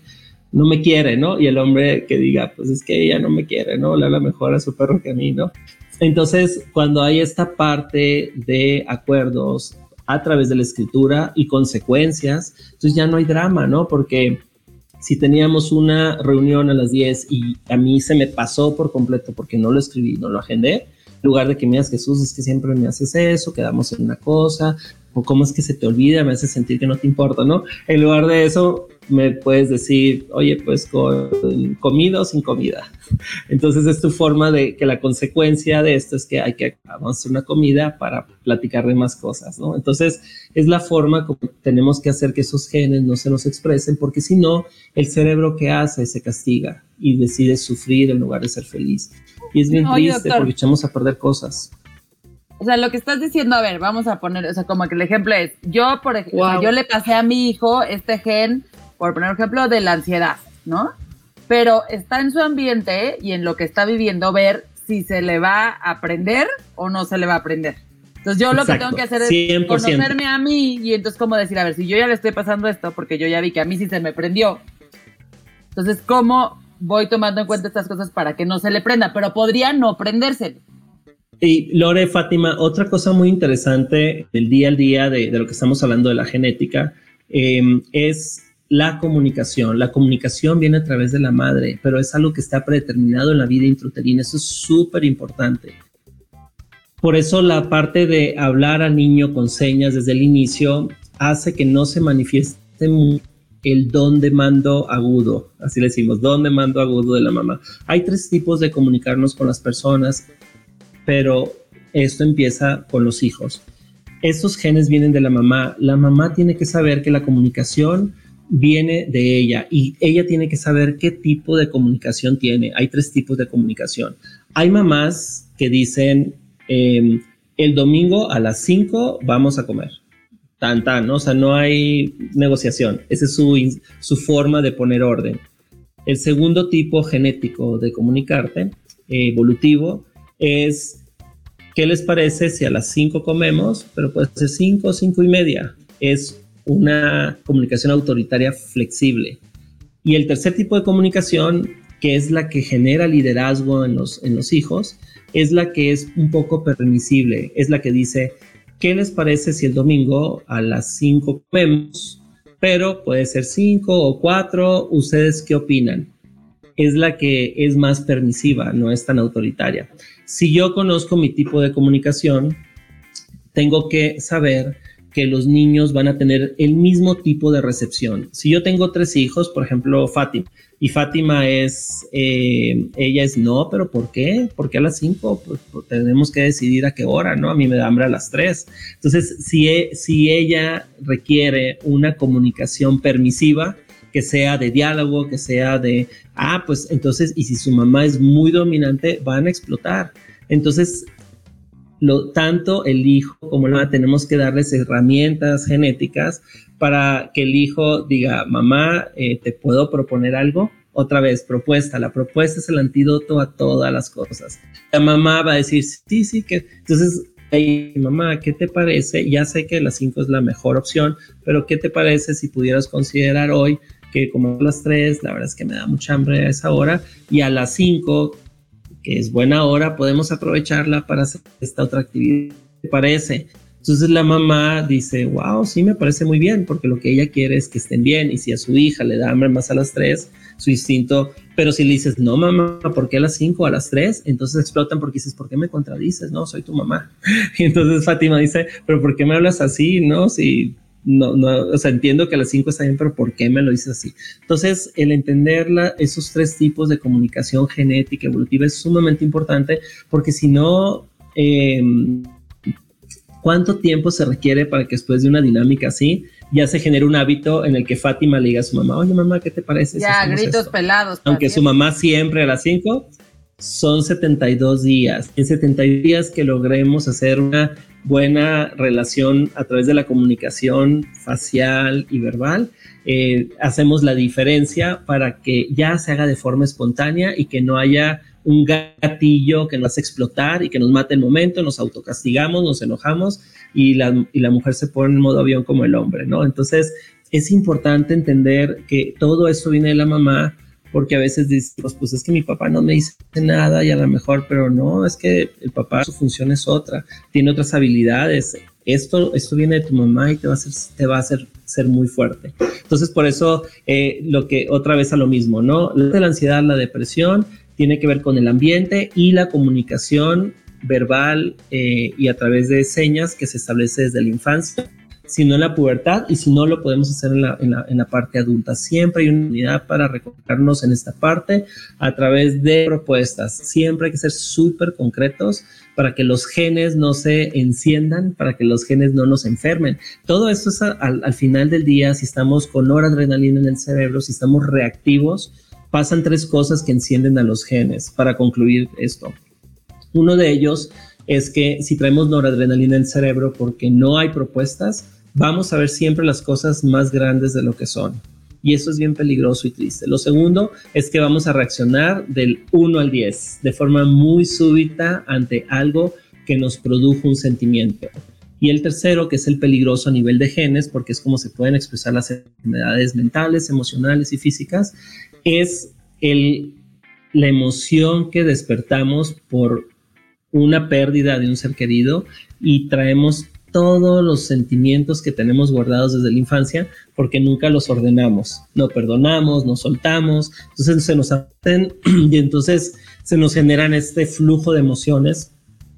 no me quiere, ¿no? Y el hombre que diga, pues es que ella no me quiere, ¿no? Le habla mejor a su perro que a mí, ¿no? Entonces, cuando hay esta parte de acuerdos, a través de la escritura y consecuencias, entonces ya no hay drama, ¿no? Porque si teníamos una reunión a las 10 y a mí se me pasó por completo porque no lo escribí, no lo agendé, en lugar de que me digas Jesús, es que siempre me haces eso, quedamos en una cosa, o cómo es que se te olvida, me hace sentir que no te importa, ¿no? En lugar de eso, me puedes decir, oye, pues con comida o sin comida. Entonces es tu forma de que la consecuencia de esto es que hay que hacer una comida para platicar de más cosas, ¿no? Entonces es la forma como tenemos que hacer que esos genes no se nos expresen, porque si no, el cerebro que hace se castiga y decide sufrir en lugar de ser feliz. Y es bien triste porque echamos a perder cosas. O sea, lo que estás diciendo, a ver, vamos a poner, o sea, como que el ejemplo es, yo, por ejemplo, yo le pasé a mi hijo este gen por poner ejemplo, de la ansiedad, ¿no? Pero está en su ambiente y en lo que está viviendo ver si se le va a aprender o no se le va a aprender. Entonces yo lo que tengo que hacer es conocerme a mí y entonces como decir, a ver, si yo ya le estoy pasando esto, porque yo ya vi que a mí sí se me prendió. Entonces, ¿cómo voy tomando en cuenta estas cosas para que no se le prenda? Pero podría no prenderse. Y Lore, Fátima, otra cosa muy interesante del día al día de, lo que estamos hablando de la genética em, es la comunicación. La comunicación viene a través de la madre, pero es algo que está predeterminado en la vida intrauterina. Eso es súper importante. Por eso la parte de hablar al niño con señas desde el inicio hace que no se manifieste el don de mando agudo, así le decimos, don de mando agudo de la mamá. Hay tres tipos de comunicarnos con las personas, pero esto empieza con los hijos. Estos genes vienen de la mamá. La mamá tiene que saber que la comunicación viene de ella y ella tiene que saber qué tipo de comunicación tiene. Hay tres tipos de comunicación. Hay mamás que dicen, em, el domingo a las 5 vamos a comer. Tan, tan, ¿no? O sea, no hay negociación. Esa es su, su forma de poner orden. El segundo tipo genético de comunicarte, evolutivo, es ¿qué les parece si a las 5 comemos? Pero puede ser 5 o 5 y media. Es una comunicación autoritaria flexible. Y el tercer tipo de comunicación, que es la que genera liderazgo en los, en los hijos, es la que es un poco permisible, es la que dice, ¿qué les parece si el domingo a las 5 comemos? Pero puede ser 5 o 4, ¿ustedes qué opinan? Es la que es más permisiva, no es tan autoritaria. Si yo conozco mi tipo de comunicación, tengo que saber que los niños van a tener el mismo tipo de recepción. Si yo tengo tres hijos, por ejemplo, Fátima, y Fátima es, eh, ella es no, pero ¿por qué? ¿Por qué a las cinco? Pues, pues, tenemos que decidir a qué hora, ¿no? A mí me da hambre a las tres. Entonces, si, e, si ella requiere una comunicación permisiva, que sea de diálogo, que sea de, ah, pues entonces, y si su mamá es muy dominante, van a explotar. Entonces, lo, tanto el hijo como la mamá tenemos que darles herramientas genéticas para que el hijo diga, mamá, eh, ¿te puedo proponer algo? Otra vez, propuesta. La propuesta es el antídoto a todas las cosas. La mamá va a decir, sí, sí, que... Entonces, hey, mamá, ¿qué te parece? Ya sé que las 5 es la mejor opción, pero ¿qué te parece si pudieras considerar hoy que como a las 3, la verdad es que me da mucha hambre a esa hora, y a las 5 que es buena hora, podemos aprovecharla para hacer esta otra actividad. ¿Te parece? Entonces la mamá dice, wow, sí me parece muy bien, porque lo que ella quiere es que estén bien. Y si a su hija le da hambre más a las 3, su instinto, pero si le dices, no mamá, ¿por qué a las 5 a las 3? Entonces explotan porque dices, ¿por qué me contradices? No, soy tu mamá. Y entonces Fátima dice, pero ¿por qué me hablas así? No, si no, no, o sea, entiendo que a las 5 está bien, pero ¿por qué me lo dices así? Entonces, el entender esos tres tipos de comunicación genética evolutiva es sumamente importante porque si no, em, ¿cuánto tiempo se requiere para que después de una dinámica así ya se genere un hábito en el que Fátima le diga a su mamá, oye mamá, ¿qué te parece? Ya, gritos pelados. Aunque su mamá siempre a las 5, son 72 días. En 72 días que logremos hacer una buena relación a través de la comunicación facial y verbal, eh, hacemos la diferencia para que ya se haga de forma espontánea y que no haya un gatillo que nos hace explotar y que nos mate el momento, nos autocastigamos, nos enojamos y la, y la mujer se pone en modo avión como el hombre, ¿no? Entonces es importante entender que todo eso viene de la mamá, porque a veces decimos, pues es que mi papá no me dice nada y a lo mejor, pero no, es que el papá su función es otra, tiene otras habilidades. Esto, esto viene de tu mamá y te va a hacer, te va a hacer ser muy fuerte. Entonces, por eso, eh, lo que otra vez a lo mismo, ¿no? La ansiedad, la depresión, tiene que ver con el ambiente y la comunicación verbal eh, y a través de señas que se establece desde la infancia sino en la pubertad y si no lo podemos hacer en la, en la, parte adulta. Siempre hay una unidad para recogernos en esta parte a través de propuestas. Siempre hay que ser súper concretos para que los genes no se enciendan, para que los genes no nos enfermen. Todo esto es al, al final del día, si estamos con noradrenalina en el cerebro, si estamos reactivos, pasan tres cosas que encienden a los genes para concluir esto. Uno de ellos es que si traemos noradrenalina en el cerebro porque no hay propuestas, vamos a ver siempre las cosas más grandes de lo que son. y eso es bien peligroso y triste. Lo segundo es que vamos a reaccionar del 1 al 10 de forma muy súbita ante algo que nos produjo un sentimiento. Y el tercero, que es el peligroso a nivel de genes, porque es como se pueden expresar las enfermedades mentales, emocionales y físicas, es la emoción que despertamos por una pérdida de un ser querido y traemos todos los sentimientos que tenemos guardados desde la infancia porque nunca los ordenamos, no perdonamos, no soltamos, entonces se nos hacen y entonces se nos generan este flujo de emociones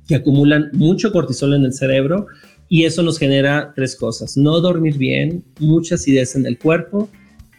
que acumulan mucho cortisol en el cerebro y eso nos genera tres cosas, no dormir bien, muchas ideas en el cuerpo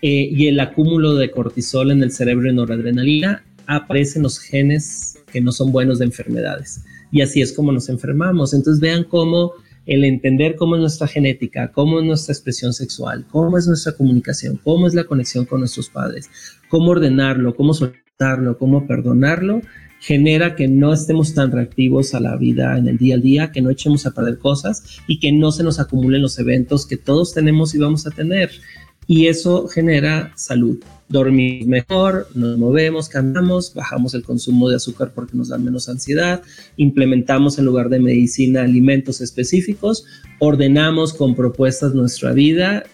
eh, y el acúmulo de cortisol en el cerebro y noradrenalina, aparecen los genes que no son buenos de enfermedades. Y así es como nos enfermamos. Entonces vean cómo el entender cómo es nuestra genética, cómo es nuestra expresión sexual, cómo es nuestra comunicación, cómo es la conexión con nuestros padres, cómo ordenarlo, cómo soltarlo, cómo perdonarlo, genera que no estemos tan reactivos a la vida en el día a día, que no echemos a perder cosas y que no se nos acumulen los eventos que todos tenemos y vamos a tener. Y eso genera salud dormir mejor, nos movemos, cambiamos, bajamos el consumo de azúcar porque nos da menos ansiedad, implementamos en lugar de medicina alimentos específicos, ordenamos con propuestas nuestra vida,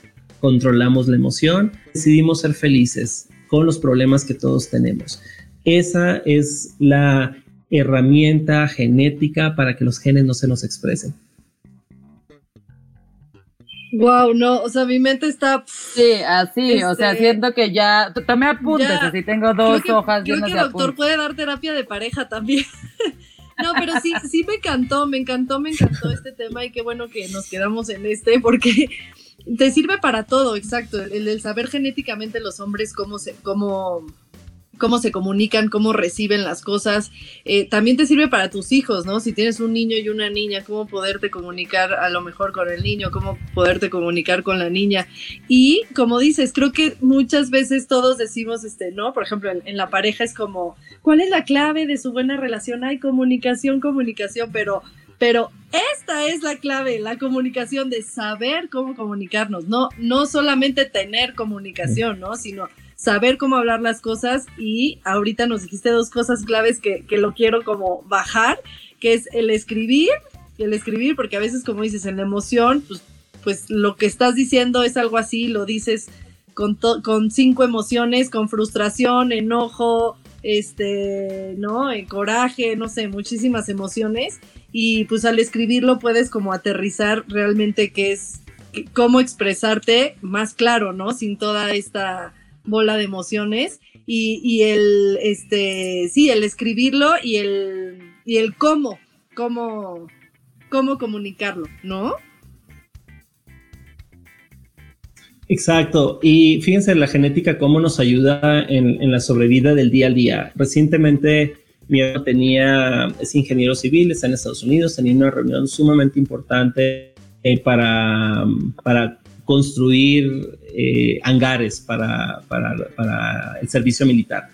controlamos la emoción, decidimos ser felices con los problemas que todos tenemos. Esa es la herramienta genética para que los genes no se nos expresen. Wow, no, o sea, mi mente está. Sí, así, o sea, este, siento que ya. Tomé apuntes, así tengo dos hojas creo que el doctor puede dar terapia de pareja también. no, pero sí, sí me encantó, me encantó, me encantó este tema y qué bueno que nos quedamos en este porque te sirve para todo, exacto. El, el saber genéticamente los hombres cómo se, cómo cómo se comunican, cómo reciben las cosas. Eh, también te sirve para tus hijos, ¿no? Si tienes un niño y una niña, cómo poderte comunicar a lo mejor con el niño, cómo poderte comunicar con la niña. Y como dices, creo que muchas veces todos decimos, este, ¿no? Por ejemplo, en, la pareja es como, ¿cuál es la clave de su buena relación? Hay comunicación, comunicación, pero pero esta es la clave, la comunicación de saber cómo comunicarnos, no, no solamente tener comunicación, ¿no? Sino saber cómo hablar las cosas y ahorita nos dijiste dos cosas claves que, lo quiero como bajar, que es el escribir, el escribir, porque a veces como dices, en la emoción, pues, pues lo que estás diciendo es algo así, lo dices con, con cinco emociones, con frustración, enojo, este, ¿no? En coraje, no sé, muchísimas emociones. Y pues al escribirlo puedes como aterrizar realmente qué es, cómo expresarte más claro, ¿no? Sin toda esta bola de emociones y, y, el, este, sí, el escribirlo y el, y el cómo, cómo, cómo comunicarlo, ¿no? Exacto. Y fíjense la genética, cómo nos ayuda en, la sobrevida del día a día. Recientemente mi hermano tenía, es ingeniero civil, está en Estados Unidos, tenía una reunión sumamente importante eh, para, para construir eh, hangares para, para, el servicio militar.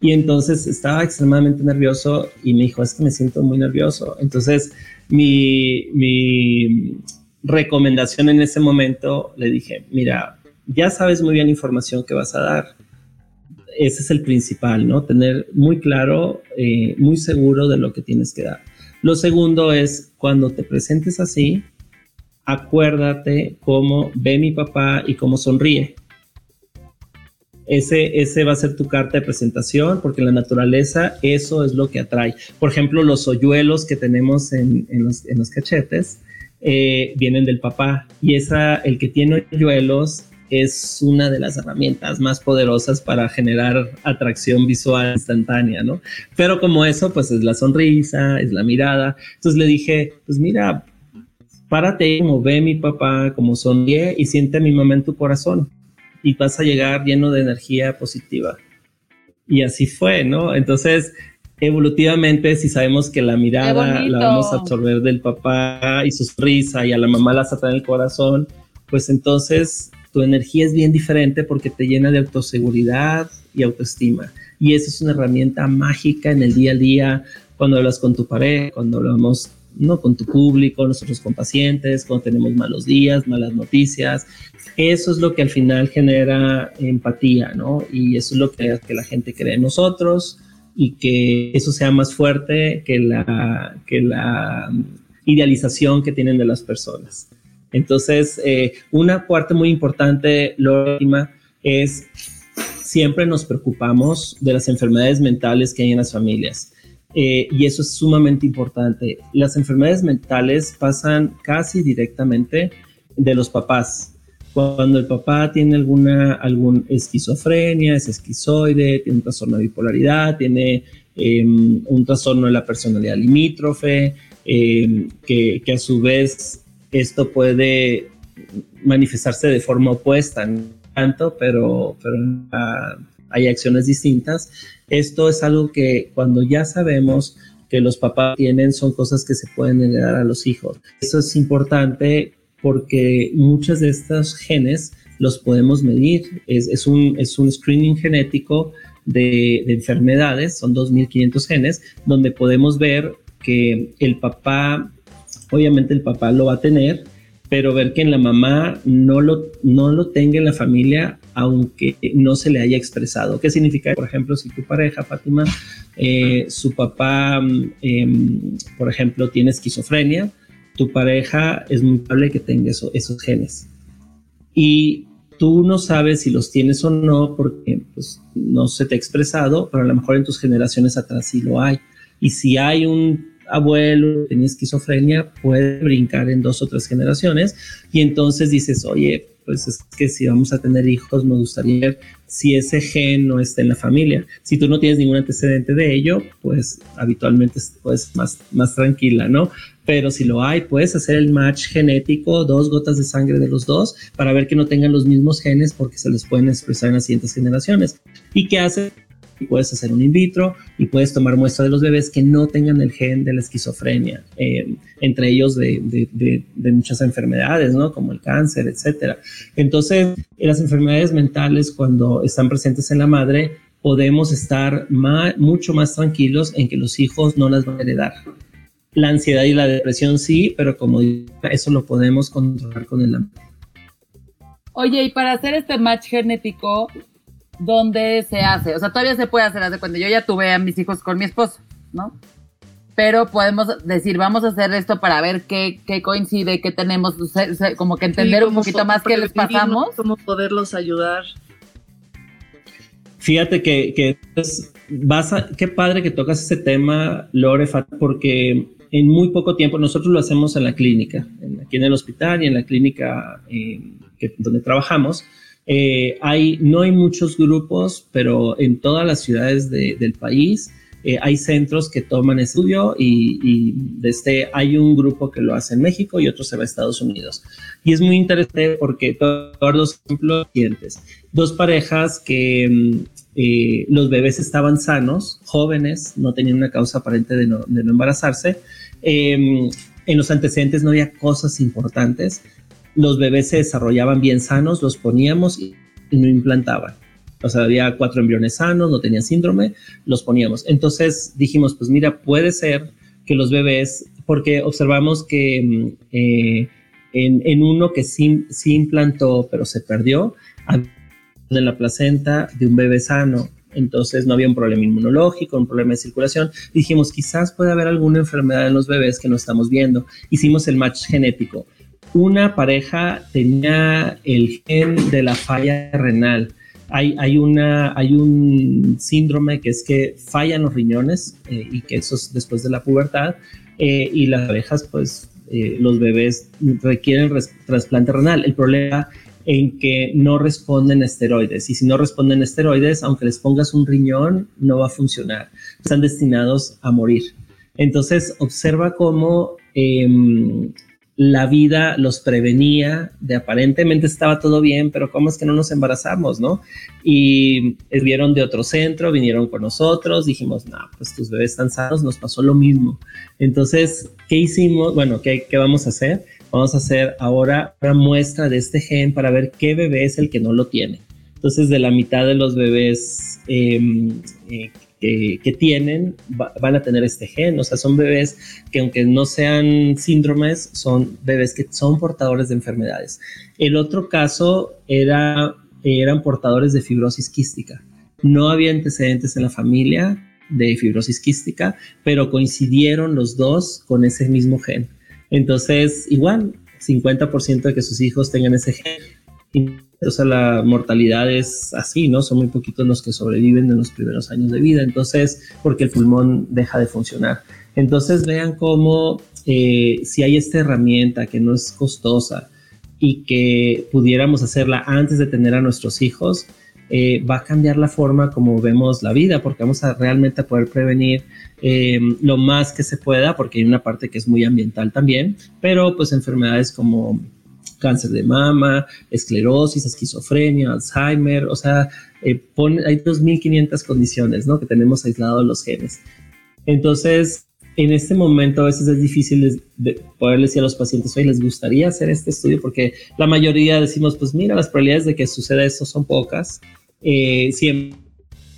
Y entonces estaba extremadamente nervioso y me dijo, es que me siento muy nervioso. Entonces mi, mi recomendación en ese momento le dije, mira, ya sabes muy bien la información que vas a dar. Ese es el principal, ¿no? Tener muy claro, eh, muy seguro de lo que tienes que dar. Lo segundo es, cuando te presentes así, acuérdate cómo ve mi papá y cómo sonríe. Ese, ese va a ser tu carta de presentación, porque la naturaleza eso es lo que atrae. Por ejemplo, los hoyuelos que tenemos en, los, cachetes eh, vienen del papá y esa, el que tiene hoyuelos es una de las herramientas más poderosas para generar atracción visual instantánea, ¿no? Pero como eso, pues es la sonrisa, es la mirada. Entonces le dije, pues mira, párate como ve mi papá, como sonríe y siente a mi mamá en tu corazón y vas a llegar lleno de energía positiva. Y así fue, ¿no? Entonces, evolutivamente, si sabemos que la mirada la vamos a absorber del papá y su risa y a la mamá la sata en el corazón, pues entonces tu energía es bien diferente porque te llena de autoseguridad y autoestima. Y esa es una herramienta mágica en el día a día, cuando hablas con tu pareja, cuando hablamos ¿no? Con tu público, nosotros con pacientes, cuando tenemos malos días, malas noticias. Eso es lo que al final genera empatía, ¿no? Y eso es lo que que la gente cree en nosotros y que eso sea más fuerte que la, que la idealización que tienen de las personas. Entonces, eh, una parte muy importante, la última, es siempre nos preocupamos de las enfermedades mentales que hay en las familias. Eh, y eso es sumamente importante. Las enfermedades mentales pasan casi directamente de los papás. Cuando el papá tiene alguna esquizofrenia, es esquizoide, tiene un trastorno de bipolaridad, tiene em, un trastorno de la personalidad limítrofe, em, que, a su vez esto puede manifestarse de forma opuesta, no tanto, pero, pero hay acciones distintas. Esto es algo que cuando ya sabemos que los papás tienen son cosas que se pueden heredar a los hijos. Eso es importante porque muchos de estos genes los podemos medir. Es, un, es un screening genético de enfermedades, son 2.500 genes, donde podemos ver que el papá, obviamente el papá lo va a tener, pero ver que en la mamá no lo, no lo tenga en la familia, aunque no se le haya expresado. ¿Qué significa? Por ejemplo, si tu pareja, Fátima, eh, su papá, em, por ejemplo, tiene esquizofrenia, tu pareja es muy probable que tenga esos genes. Y tú no sabes si los tienes o no porque pues, no se te ha expresado, pero a lo mejor en tus generaciones atrás sí lo hay. Y si hay un abuelo tenía esquizofrenia, puede brincar en dos o tres generaciones y entonces dices, oye, pues es que si vamos a tener hijos, me gustaría ver si ese gen no está en la familia. Si tú no tienes ningún antecedente de ello, pues habitualmente puedes más, más tranquila, ¿no? Pero si lo hay, puedes hacer el match genético, dos gotas de sangre de los dos, para ver que no tengan los mismos genes porque se les pueden expresar en las siguientes generaciones. ¿Y qué hace? Y puedes hacer un in vitro y puedes tomar muestra de los bebés que no tengan el gen de la esquizofrenia, eh, entre ellos de, de, muchas enfermedades, ¿no? Como el cáncer, etcétera. Entonces, las enfermedades mentales, cuando están presentes en la madre, podemos estar mucho más tranquilos en que los hijos no las van a heredar. La ansiedad y la depresión sí, pero como eso lo podemos controlar con el amor. Oye, y para hacer este match genético, dónde se hace. O sea, todavía se puede hacer, hace cuando yo ya tuve a mis hijos con mi esposo, ¿no? Pero podemos decir, vamos a hacer esto para ver qué, qué coincide, qué tenemos, como que entender un poquito más qué les pasamos. Cómo poderlos ayudar. Fíjate que, que vas a, qué padre que tocas ese tema, Lore, porque en muy poco tiempo, nosotros lo hacemos en la clínica, aquí en el hospital y en la clínica eh, donde trabajamos, eh, hay, no hay muchos grupos, pero en todas las ciudades del país eh, hay centros que toman estudio y, desde, hay un grupo que lo hace en México y otro se va a Estados Unidos. Y es muy interesante porque todos los ejemplos siguientes, dos parejas que mm, eh, los bebés estaban sanos, jóvenes, no tenían una causa aparente de no, de no embarazarse, em, en los antecedentes no había cosas importantes, los bebés se desarrollaban bien sanos, los poníamos y, no implantaban. O sea, había cuatro embriones sanos, no tenían síndrome, los poníamos. Entonces dijimos, pues mira, puede ser que los bebés, porque observamos que mm, eh, en, uno que sí, sí, implantó, pero se perdió, en la placenta de un bebé sano. Entonces no había un problema inmunológico, un problema de circulación. Dijimos, quizás puede haber alguna enfermedad en los bebés que no estamos viendo. Hicimos el match genético una pareja tenía el gen de la falla renal. Hay, hay, una, hay un síndrome que es que fallan los riñones eh, y que eso es después de la pubertad eh, y las parejas, pues eh, los bebés requieren trasplante renal. El problema en que no responden a esteroides y si no responden a esteroides, aunque les pongas un riñón, no va a funcionar. Están destinados a morir. Entonces, observa cómo em, la vida los prevenía, de aparentemente estaba todo bien, pero ¿cómo es que no nos embarazamos, no? Y vieron de otro centro, vinieron con nosotros, dijimos, no, pues tus bebés están sanos, nos pasó lo mismo. Entonces, ¿qué hicimos? Bueno, ¿qué, qué vamos a hacer? Vamos a hacer ahora una muestra de este gen para ver qué bebé es el que no lo tiene. Entonces, de la mitad de los bebés em, eh, que, tienen van a tener este gen. O sea, son bebés que aunque no sean síndromes, son bebés que son portadores de enfermedades. El otro caso era, eran portadores de fibrosis quística. No había antecedentes en la familia de fibrosis quística, pero coincidieron los dos con ese mismo gen. Entonces, igual, 50% de que sus hijos tengan ese gen o sea, la mortalidad es así, ¿no? Son muy poquitos los que sobreviven en los primeros años de vida, entonces, porque el pulmón deja de funcionar. Entonces, vean cómo eh, si hay esta herramienta que no es costosa y que pudiéramos hacerla antes de tener a nuestros hijos, eh, va a cambiar la forma como vemos la vida, porque vamos a realmente poder prevenir eh, lo más que se pueda, porque hay una parte que es muy ambiental también, pero pues enfermedades como cáncer de mama, esclerosis, esquizofrenia, Alzheimer, o sea, eh, hay 2.500 condiciones, ¿no? Que tenemos aislados los genes. Entonces, en este momento a veces es difícil de, poder decir a los pacientes, oye, ¿les gustaría hacer este estudio? Porque la mayoría decimos, pues mira, las probabilidades de que suceda esto son pocas. Eh, siempre,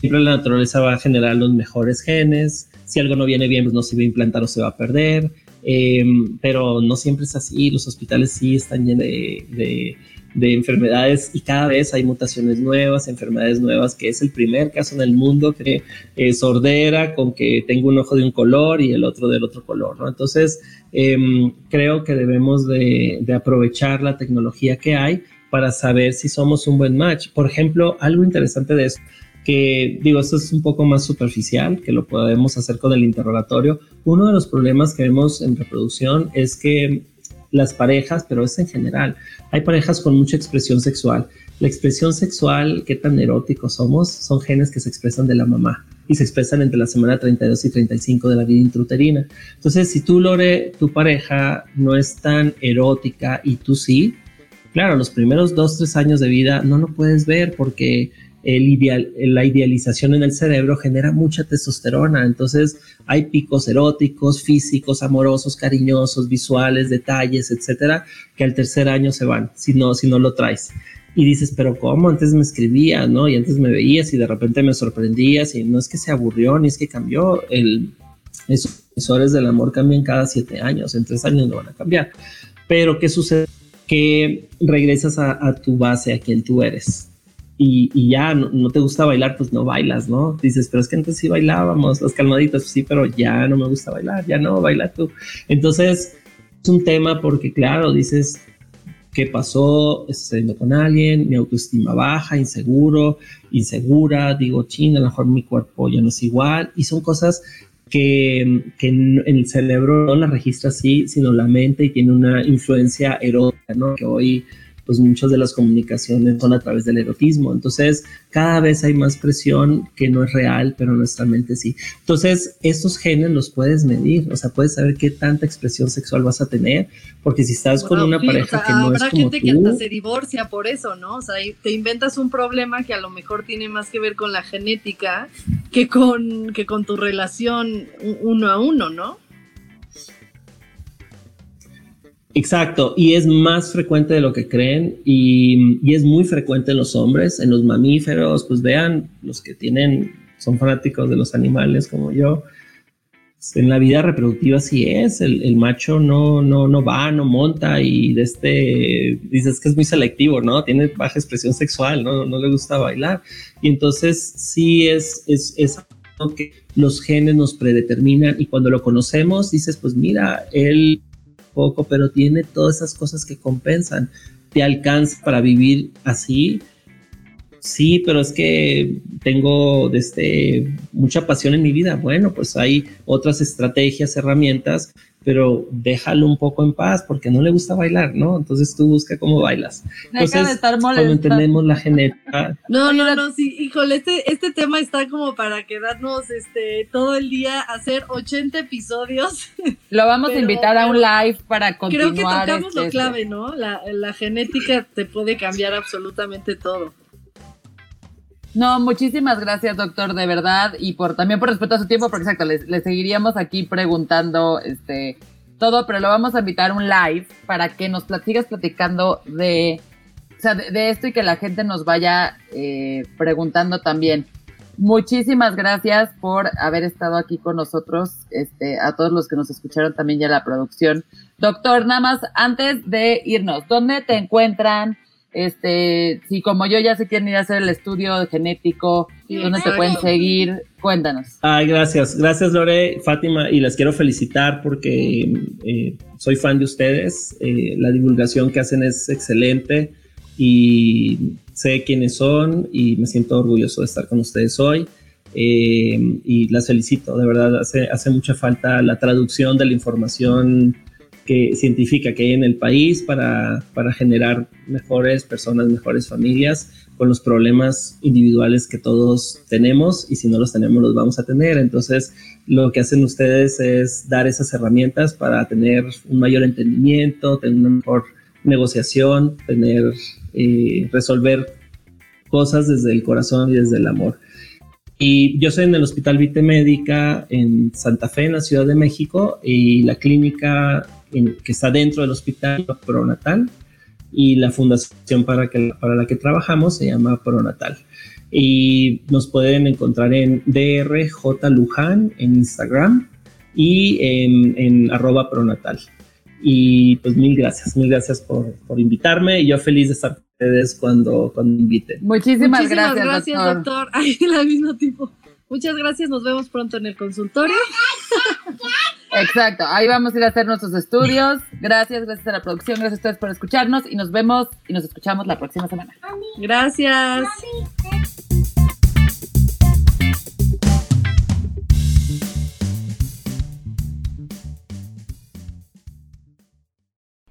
siempre la naturaleza va a generar los mejores genes. Si algo no viene bien, pues no se va a implantar o se va a perder. Eh, pero no siempre es así, los hospitales sí están llenos de, enfermedades y cada vez hay mutaciones nuevas, enfermedades nuevas, que es el primer caso en el mundo que es sordera con que tengo un ojo de un color y el otro del otro color, ¿no? Entonces, em, creo que debemos de, de aprovechar la tecnología que hay para saber si somos un buen match. Por ejemplo, algo interesante de esto que digo, esto es un poco más superficial, que lo podemos hacer con el interrogatorio. Uno de los problemas que vemos en reproducción es que las parejas, pero es en general, hay parejas con mucha expresión sexual. La expresión sexual, qué tan eróticos somos, son genes que se expresan de la mamá y se expresan entre la semana 32 y 35 de la vida intrauterina. Entonces, si tú, Lore, tu pareja no es tan erótica y tú sí, claro, los primeros dos, tres años de vida no lo puedes ver porque la idealización en el cerebro genera mucha testosterona, entonces hay picos eróticos, físicos, amorosos, cariñosos, visuales, detalles, etcétera, que al tercer año se van, si no, si no lo traes. Y dices, pero ¿cómo? Antes me escribías, ¿no? Y antes me veías y de repente me sorprendías y no es que se aburrió ni es que cambió. El, esos sensores del amor cambian cada siete años, en tres años no van a cambiar. Pero ¿qué sucede? Que regresas a tu base, a quien tú eres y, ya no, te gusta bailar, pues no bailas, ¿no? Dices, pero es que antes sí bailábamos, las calmaditas, sí, pero ya no me gusta bailar, ya no, baila tú. Entonces, es un tema porque, claro, dices, ¿qué pasó? Estoy saliendo con alguien, mi autoestima baja, inseguro, insegura, digo, ching, a lo mejor mi cuerpo ya no es igual, y son cosas que, que en, el cerebro no las registra así, sino la mente y tiene una influencia erótica, ¿no? Que hoy pues muchas de las comunicaciones son a través del erotismo. Entonces, cada vez hay más presión que no es real, pero nuestra mente sí. Entonces, estos genes los puedes medir, o sea, puedes saber qué tanta expresión sexual vas a tener, porque si estás con una pareja que no es como gente que hasta se divorcia por eso, ¿no? O sea, te inventas un problema que a lo mejor tiene más que ver con la genética que con, que con tu relación uno a uno, ¿no? Exacto, y es más frecuente de lo que creen y, es muy frecuente en los hombres, en los mamíferos, pues vean, los que tienen, son fanáticos de los animales como yo, en la vida reproductiva sí es, el, macho no, no, no va, no monta y de este, dices que es muy selectivo, ¿no? Tiene baja expresión sexual, ¿no? No le gusta bailar. Y entonces sí es, es, es algo que los genes nos predeterminan y cuando lo conocemos dices, pues mira, él poco, pero tiene todas esas cosas que compensan. ¿Te alcanza para vivir así? Sí, pero es que tengo desde mucha pasión en mi vida. Bueno, pues hay otras estrategias, herramientas pero déjalo un poco en paz porque no le gusta bailar, ¿no? Entonces tú busca cómo bailas. Deja de estar cuando entendemos la genética. No, no, no, sí, híjole, este, este tema está como para quedarnos este todo el día, hacer 80 episodios. Lo vamos a invitar a un live para continuar. Creo que tocamos lo este, clave, ¿no? La, la genética te puede cambiar absolutamente todo. No, muchísimas gracias, doctor, de verdad, y por también por respeto a su tiempo, porque exacto, le, seguiríamos aquí preguntando este todo, pero lo vamos a invitar a un live para que nos sigas platicando de, de, esto y que la gente nos vaya eh, preguntando también. muchísimas gracias por haber estado aquí con nosotros, este, a todos los que nos escucharon también ya la producción. Doctor, nada más antes de irnos, ¿dónde te encuentran? Este, si como yo ya se quieren ir a hacer el estudio genético, ¿dónde te pueden seguir? Cuéntanos. Ay, gracias, gracias Lore, Fátima, y las quiero felicitar porque eh, soy fan de ustedes. Eh, la divulgación que hacen es excelente y sé quiénes son y me siento orgulloso de estar con ustedes hoy. Eh, y las felicito, de verdad, hace, hace mucha falta la traducción de la información que, científica que hay en el país para, para generar mejores personas, mejores familias con los problemas individuales que todos tenemos y si no los tenemos los vamos a tener. Entonces, lo que hacen ustedes es dar esas herramientas para tener un mayor entendimiento, tener una mejor negociación, tener, eh, resolver cosas desde el corazón y desde el amor. Y yo soy en el Hospital Vite Médica en Santa Fe, en la Ciudad de México, y la clínica que está dentro del hospital Pronatal y la fundación para, la que trabajamos se llama Pronatal. Y nos pueden encontrar en DRJ Luján en Instagram y en, arroba pronatal. Y pues mil gracias, mil gracias por, por invitarme y yo feliz de estar ustedes cuando, cuando inviten. Muchísimas, Muchísimas gracias, gracias, doctor. Ay, al mismo tiempo. Muchas gracias, nos vemos pronto en el consultorio. Exacto, ahí vamos a ir a hacer nuestros estudios. Gracias, gracias a la producción, gracias a ustedes por escucharnos y nos vemos y nos escuchamos la próxima semana. Gracias.